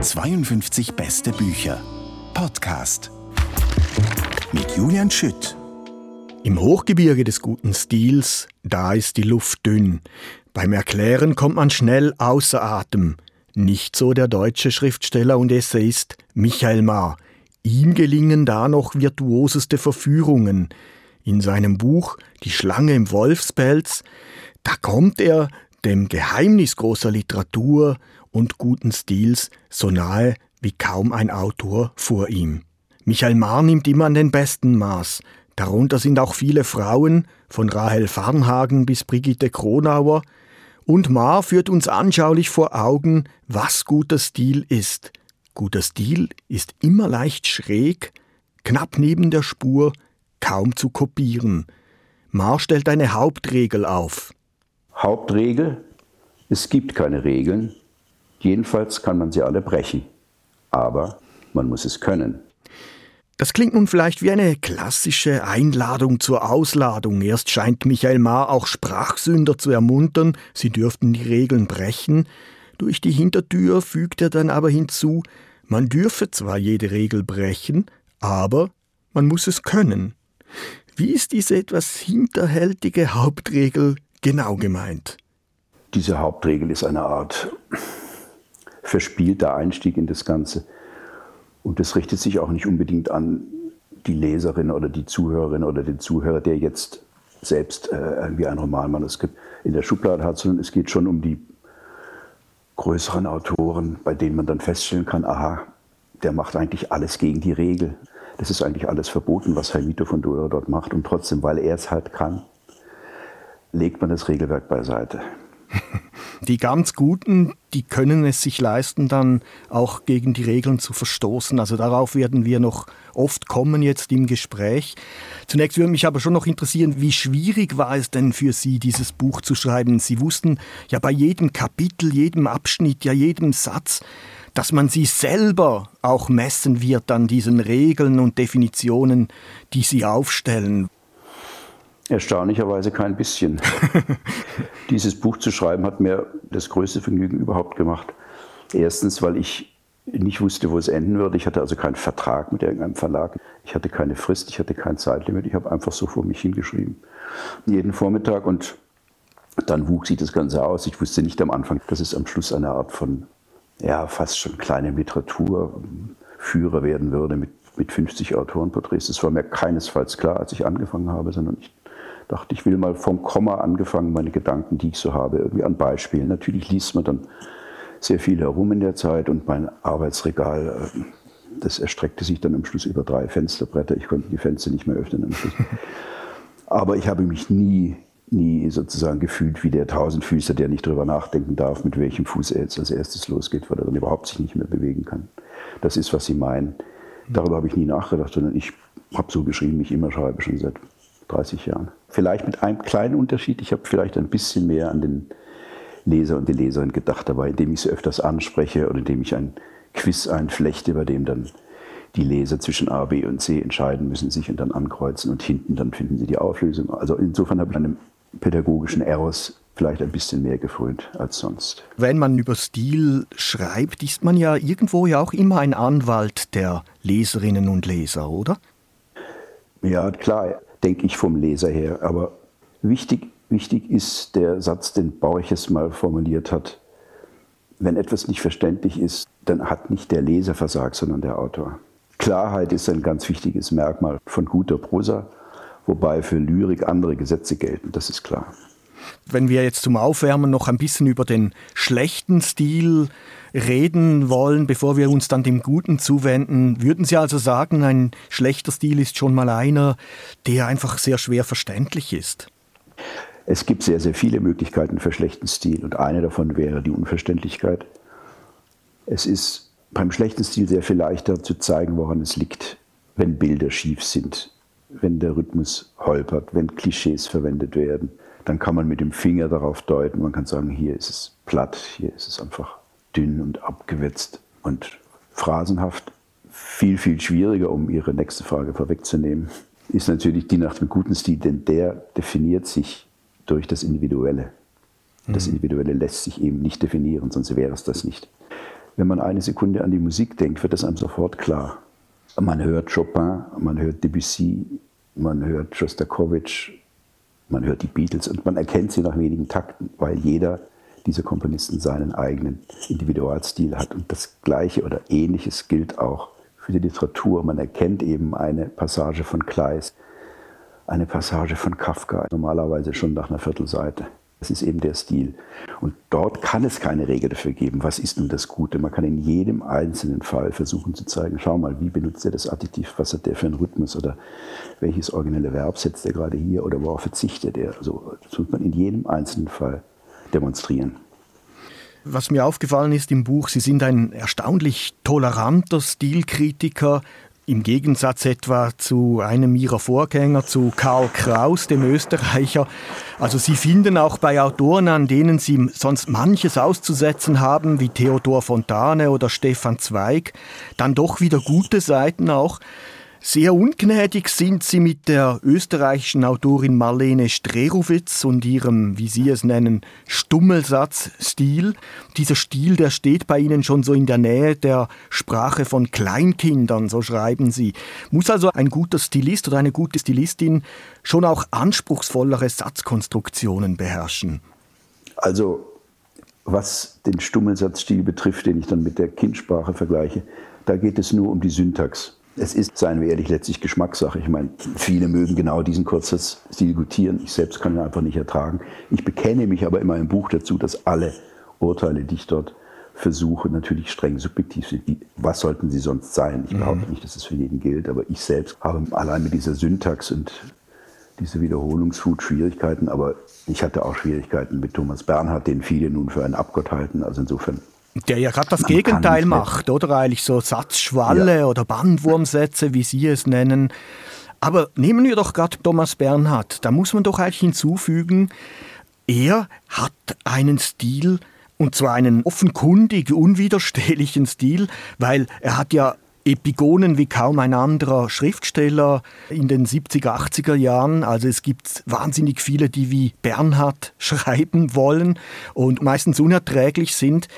52 beste Bücher. Podcast. Mit Julian Schütt. Im Hochgebirge des guten Stils, da ist die Luft dünn. Beim Erklären kommt man schnell außer Atem. Nicht so der deutsche Schriftsteller und Essayist Michael Maar. Ihm gelingen da noch virtuoseste Verführungen. In seinem Buch Die Schlange im Wolfspelz, da kommt er dem Geheimnis großer Literatur und guten Stils so nahe wie kaum ein Autor vor ihm. Michael Maar nimmt immer an den besten Maß. Darunter sind auch viele Frauen, von Rahel Farnhagen bis Brigitte Kronauer, und Maar führt uns anschaulich vor Augen, was guter Stil ist. Guter Stil ist immer leicht schräg, knapp neben der Spur, kaum zu kopieren. Maar stellt eine Hauptregel auf. Hauptregel, es gibt keine Regeln, jedenfalls kann man sie alle brechen, aber man muss es können. Das klingt nun vielleicht wie eine klassische Einladung zur Ausladung. Erst scheint Michael Maar auch Sprachsünder zu ermuntern, sie dürften die Regeln brechen. Durch die Hintertür fügt er dann aber hinzu, man dürfe zwar jede Regel brechen, aber man muss es können. Wie ist diese etwas hinterhältige Hauptregel genau gemeint? Diese Hauptregel ist eine Art verspielter Einstieg in das Ganze. Und das richtet sich auch nicht unbedingt an die Leserin oder die Zuhörerin oder den Zuhörer, der jetzt selbst äh, irgendwie ein Romanmanuskript in der Schublade hat, sondern es geht schon um die größeren Autoren, bei denen man dann feststellen kann, aha, der macht eigentlich alles gegen die Regel. Das ist eigentlich alles verboten, was Herr von Dora dort macht. Und trotzdem, weil er es halt kann, legt man das Regelwerk beiseite. Die ganz Guten, die können es sich leisten, dann auch gegen die Regeln zu verstoßen. Also darauf werden wir noch oft kommen jetzt im Gespräch. Zunächst würde mich aber schon noch interessieren, wie schwierig war es denn für Sie, dieses Buch zu schreiben? Sie wussten ja bei jedem Kapitel, jedem Abschnitt, ja jedem Satz, dass man sie selber auch messen wird an diesen Regeln und Definitionen, die sie aufstellen. Erstaunlicherweise kein bisschen. Dieses Buch zu schreiben hat mir das größte Vergnügen überhaupt gemacht. Erstens, weil ich nicht wusste, wo es enden würde. Ich hatte also keinen Vertrag mit irgendeinem Verlag. Ich hatte keine Frist, ich hatte kein Zeitlimit. Ich habe einfach so vor mich hingeschrieben. Jeden Vormittag und dann wuchs sich das Ganze aus. Ich wusste nicht am Anfang, dass es am Schluss eine Art von, ja, fast schon kleinem Literaturführer werden würde mit, mit 50 Autorenporträts. Das war mir keinesfalls klar, als ich angefangen habe, sondern ich dachte, ich will mal vom Komma angefangen, meine Gedanken, die ich so habe, irgendwie an Beispielen. Natürlich liest man dann sehr viel herum in der Zeit und mein Arbeitsregal, äh, das erstreckte sich dann am Schluss über drei Fensterbretter. Ich konnte die Fenster nicht mehr öffnen am Schluss. Aber ich habe mich nie, nie sozusagen gefühlt wie der Tausendfüßer, der nicht darüber nachdenken darf, mit welchem Fuß er jetzt als erstes losgeht, weil er dann überhaupt sich nicht mehr bewegen kann. Das ist, was Sie meinen. Darüber habe ich nie nachgedacht, sondern ich habe so geschrieben, ich immer schreibe, schon seit 30 Jahren. Vielleicht mit einem kleinen Unterschied. Ich habe vielleicht ein bisschen mehr an den Leser und die Leserin gedacht dabei, indem ich sie öfters anspreche oder indem ich ein Quiz einflechte, bei dem dann die Leser zwischen A, B und C entscheiden müssen, sich und dann ankreuzen und hinten dann finden sie die Auflösung. Also insofern habe ich einem pädagogischen Eros vielleicht ein bisschen mehr gefrönt als sonst. Wenn man über Stil schreibt, ist man ja irgendwo ja auch immer ein Anwalt der Leserinnen und Leser, oder? Ja, klar denke ich vom Leser her. Aber wichtig, wichtig ist der Satz, den Borches mal formuliert hat. Wenn etwas nicht verständlich ist, dann hat nicht der Leser versagt, sondern der Autor. Klarheit ist ein ganz wichtiges Merkmal von guter Prosa, wobei für Lyrik andere Gesetze gelten, das ist klar. Wenn wir jetzt zum Aufwärmen noch ein bisschen über den schlechten Stil reden wollen, bevor wir uns dann dem Guten zuwenden, würden Sie also sagen, ein schlechter Stil ist schon mal einer, der einfach sehr schwer verständlich ist? Es gibt sehr, sehr viele Möglichkeiten für schlechten Stil und eine davon wäre die Unverständlichkeit. Es ist beim schlechten Stil sehr viel leichter zu zeigen, woran es liegt, wenn Bilder schief sind, wenn der Rhythmus holpert, wenn Klischees verwendet werden. Dann kann man mit dem Finger darauf deuten, man kann sagen, hier ist es platt, hier ist es einfach dünn und abgewetzt und phrasenhaft. Viel, viel schwieriger, um Ihre nächste Frage vorwegzunehmen, ist natürlich die nach dem guten Stil, denn der definiert sich durch das Individuelle. Das mhm. Individuelle lässt sich eben nicht definieren, sonst wäre es das nicht. Wenn man eine Sekunde an die Musik denkt, wird das einem sofort klar. Man hört Chopin, man hört Debussy, man hört Shostakovich, man hört die Beatles und man erkennt sie nach wenigen Takten, weil jeder dieser Komponisten seinen eigenen Individualstil hat. Und das Gleiche oder Ähnliches gilt auch für die Literatur. Man erkennt eben eine Passage von Kleist, eine Passage von Kafka, normalerweise schon nach einer Viertelseite. Das ist eben der Stil. Und dort kann es keine Regel dafür geben, was ist nun das Gute. Man kann in jedem einzelnen Fall versuchen zu zeigen, schau mal, wie benutzt er das Adjektiv, was hat der für einen Rhythmus oder welches originelle Verb setzt er gerade hier oder worauf verzichtet er. Also, das muss man in jedem einzelnen Fall demonstrieren. Was mir aufgefallen ist im Buch, Sie sind ein erstaunlich toleranter Stilkritiker, im Gegensatz etwa zu einem ihrer Vorgänger, zu Karl Kraus, dem Österreicher. Also sie finden auch bei Autoren, an denen sie sonst manches auszusetzen haben, wie Theodor Fontane oder Stefan Zweig, dann doch wieder gute Seiten auch. Sehr ungnädig sind sie mit der österreichischen Autorin Marlene Strerowitz und ihrem, wie sie es nennen, Stummelsatzstil. Dieser Stil, der steht bei ihnen schon so in der Nähe der Sprache von Kleinkindern, so schreiben sie. Muss also ein guter Stilist oder eine gute Stilistin schon auch anspruchsvollere Satzkonstruktionen beherrschen? Also, was den Stummelsatzstil betrifft, den ich dann mit der Kindsprache vergleiche, da geht es nur um die Syntax. Es ist, seien wir ehrlich, letztlich Geschmackssache. Ich meine, viele mögen genau diesen Kurzsatzstil gutieren. Ich selbst kann ihn einfach nicht ertragen. Ich bekenne mich aber in meinem Buch dazu, dass alle Urteile, die ich dort versuche, natürlich streng subjektiv sind. Was sollten sie sonst sein? Ich behaupte mhm. nicht, dass es für jeden gilt, aber ich selbst habe allein mit dieser Syntax und dieser Wiederholungswut Schwierigkeiten, aber ich hatte auch Schwierigkeiten mit Thomas Bernhard, den viele nun für einen Abgott halten. Also insofern der ja gerade das Gegenteil macht, oder? Eigentlich so Satzschwalle ja. oder Bandwurmsätze, wie Sie es nennen. Aber nehmen wir doch gerade Thomas Bernhard. Da muss man doch eigentlich hinzufügen, er hat einen Stil, und zwar einen offenkundig unwiderstehlichen Stil, weil er hat ja Epigonen wie kaum ein anderer Schriftsteller in den 70er, 80er Jahren. Also es gibt wahnsinnig viele, die wie Bernhard schreiben wollen und meistens unerträglich sind.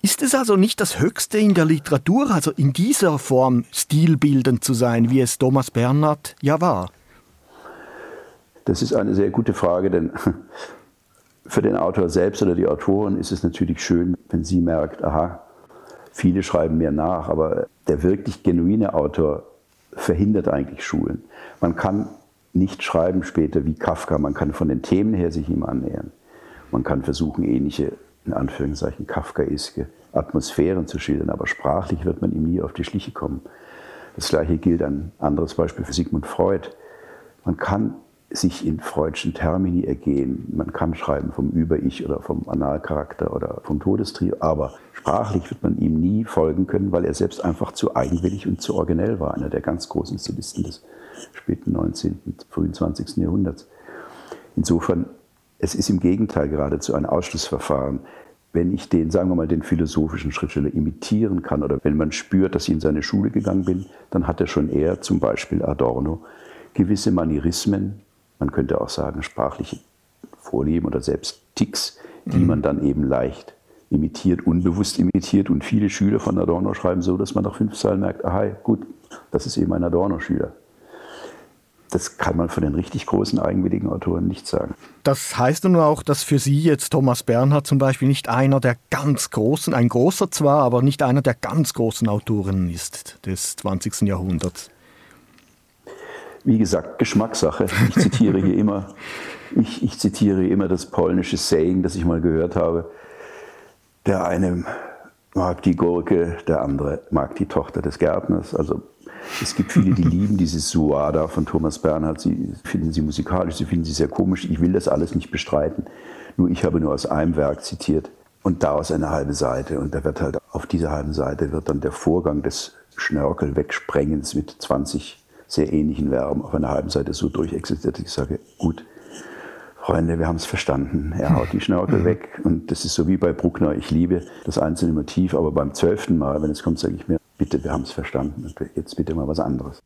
Ist es also nicht das Höchste in der Literatur, also in dieser Form stilbildend zu sein, wie es Thomas Bernhard ja war? Das ist eine sehr gute Frage, denn für den Autor selbst oder die Autorin ist es natürlich schön, wenn sie merkt, aha, viele schreiben mir nach, aber der wirklich genuine Autor verhindert eigentlich Schulen. Man kann nicht schreiben später wie Kafka, man kann von den Themen her sich ihm annähern. Man kann versuchen, ähnliche in Anführungszeichen kafkaiske Atmosphären zu schildern, aber sprachlich wird man ihm nie auf die Schliche kommen. Das gleiche gilt ein anderes Beispiel für Sigmund Freud. Man kann sich in freudschen Termini ergehen. Man kann schreiben vom Über-Ich oder vom Analcharakter oder vom Todestrio, aber sprachlich wird man ihm nie folgen können, weil er selbst einfach zu eigenwillig und zu originell war, einer der ganz großen Stilisten des späten 19., frühen 20. Jahrhunderts. Insofern es ist im Gegenteil geradezu ein Ausschlussverfahren. Wenn ich den, sagen wir mal, den philosophischen Schriftsteller imitieren kann oder wenn man spürt, dass ich in seine Schule gegangen bin, dann hat er schon eher, zum Beispiel Adorno, gewisse Manierismen, man könnte auch sagen sprachliche Vorlieben oder selbst Ticks, die mhm. man dann eben leicht imitiert, unbewusst imitiert. Und viele Schüler von Adorno schreiben so, dass man nach fünf Zeilen merkt, aha, gut, das ist eben ein Adorno-Schüler. Das kann man von den richtig großen eigenwilligen Autoren nicht sagen. Das heißt nun auch, dass für Sie jetzt Thomas Bernhard zum Beispiel nicht einer der ganz großen, ein großer zwar, aber nicht einer der ganz großen Autoren ist des 20. Jahrhunderts. Wie gesagt, Geschmackssache. Ich zitiere hier immer, ich, ich zitiere immer das polnische Saying, das ich mal gehört habe. Der eine mag die Gurke, der andere mag die Tochter des Gärtners. Also es gibt viele, die lieben dieses Suada von Thomas Bernhard. Sie finden sie musikalisch, sie finden sie sehr komisch. Ich will das alles nicht bestreiten. Nur ich habe nur aus einem Werk zitiert und daraus eine halbe Seite. Und da wird halt auf dieser halben Seite wird dann der Vorgang des Schnörkel-Wegsprengens mit 20 sehr ähnlichen Verben auf einer halben Seite so durchexistiert, dass ich sage, gut, Freunde, wir haben es verstanden. Er haut die Schnörkel weg. Und das ist so wie bei Bruckner. Ich liebe das einzelne Motiv, aber beim zwölften Mal, wenn es kommt, sage ich mir, bitte, wir haben es verstanden. Jetzt bitte mal was anderes.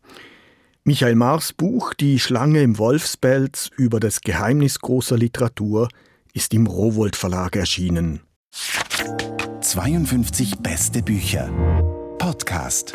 Michael Mars Buch Die Schlange im Wolfspelz über das Geheimnis großer Literatur ist im Rowold Verlag erschienen. 52 beste Bücher. Podcast.